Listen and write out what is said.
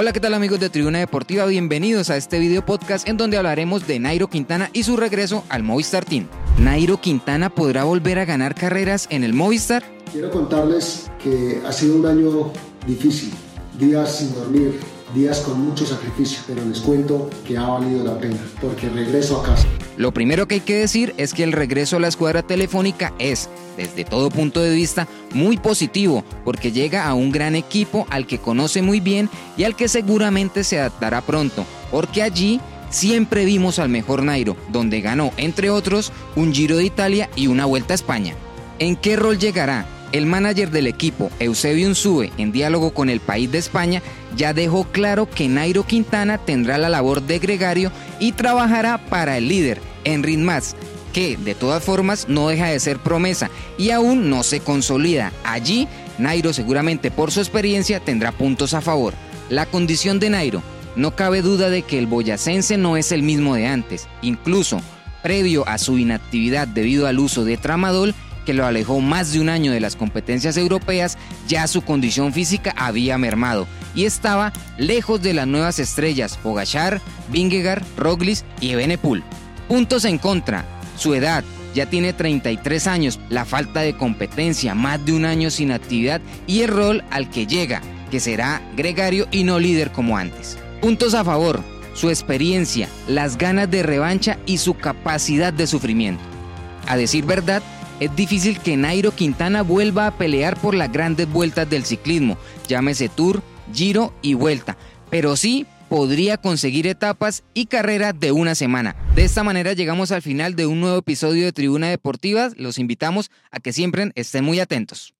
Hola, ¿qué tal amigos de Tribuna Deportiva? Bienvenidos a este video podcast en donde hablaremos de Nairo Quintana y su regreso al Movistar Team. ¿Nairo Quintana podrá volver a ganar carreras en el Movistar? Quiero contarles que ha sido un año difícil, días sin dormir, días con mucho sacrificio, pero les cuento que ha valido la pena, porque regreso a casa. Lo primero que hay que decir es que el regreso a la escuadra telefónica es, desde todo punto de vista, muy positivo, porque llega a un gran equipo al que conoce muy bien y al que seguramente se adaptará pronto, porque allí siempre vimos al mejor Nairo, donde ganó, entre otros, un Giro de Italia y una Vuelta a España. ¿En qué rol llegará? El manager del equipo, Eusebio Unsue, en diálogo con el país de España, ya dejó claro que Nairo Quintana tendrá la labor de gregario y trabajará para el líder, Enric Mas, que de todas formas no deja de ser promesa y aún no se consolida. Allí, Nairo seguramente por su experiencia tendrá puntos a favor. La condición de Nairo, no cabe duda de que el boyacense no es el mismo de antes. Incluso, previo a su inactividad debido al uso de tramadol, que lo alejó más de un año de las competencias europeas, ya su condición física había mermado y estaba lejos de las nuevas estrellas Pogachar, Vingegaard, Roglic y Evenepoel. Puntos en contra. Su edad, ya tiene 33 años, la falta de competencia, más de un año sin actividad y el rol al que llega, que será gregario y no líder como antes. Puntos a favor, su experiencia, las ganas de revancha y su capacidad de sufrimiento. A decir verdad, es difícil que Nairo Quintana vuelva a pelear por las grandes vueltas del ciclismo, llámese Tour, Giro y Vuelta, pero sí podría conseguir etapas y carreras de una semana. De esta manera llegamos al final de un nuevo episodio de Tribuna Deportiva. Los invitamos a que siempre estén muy atentos.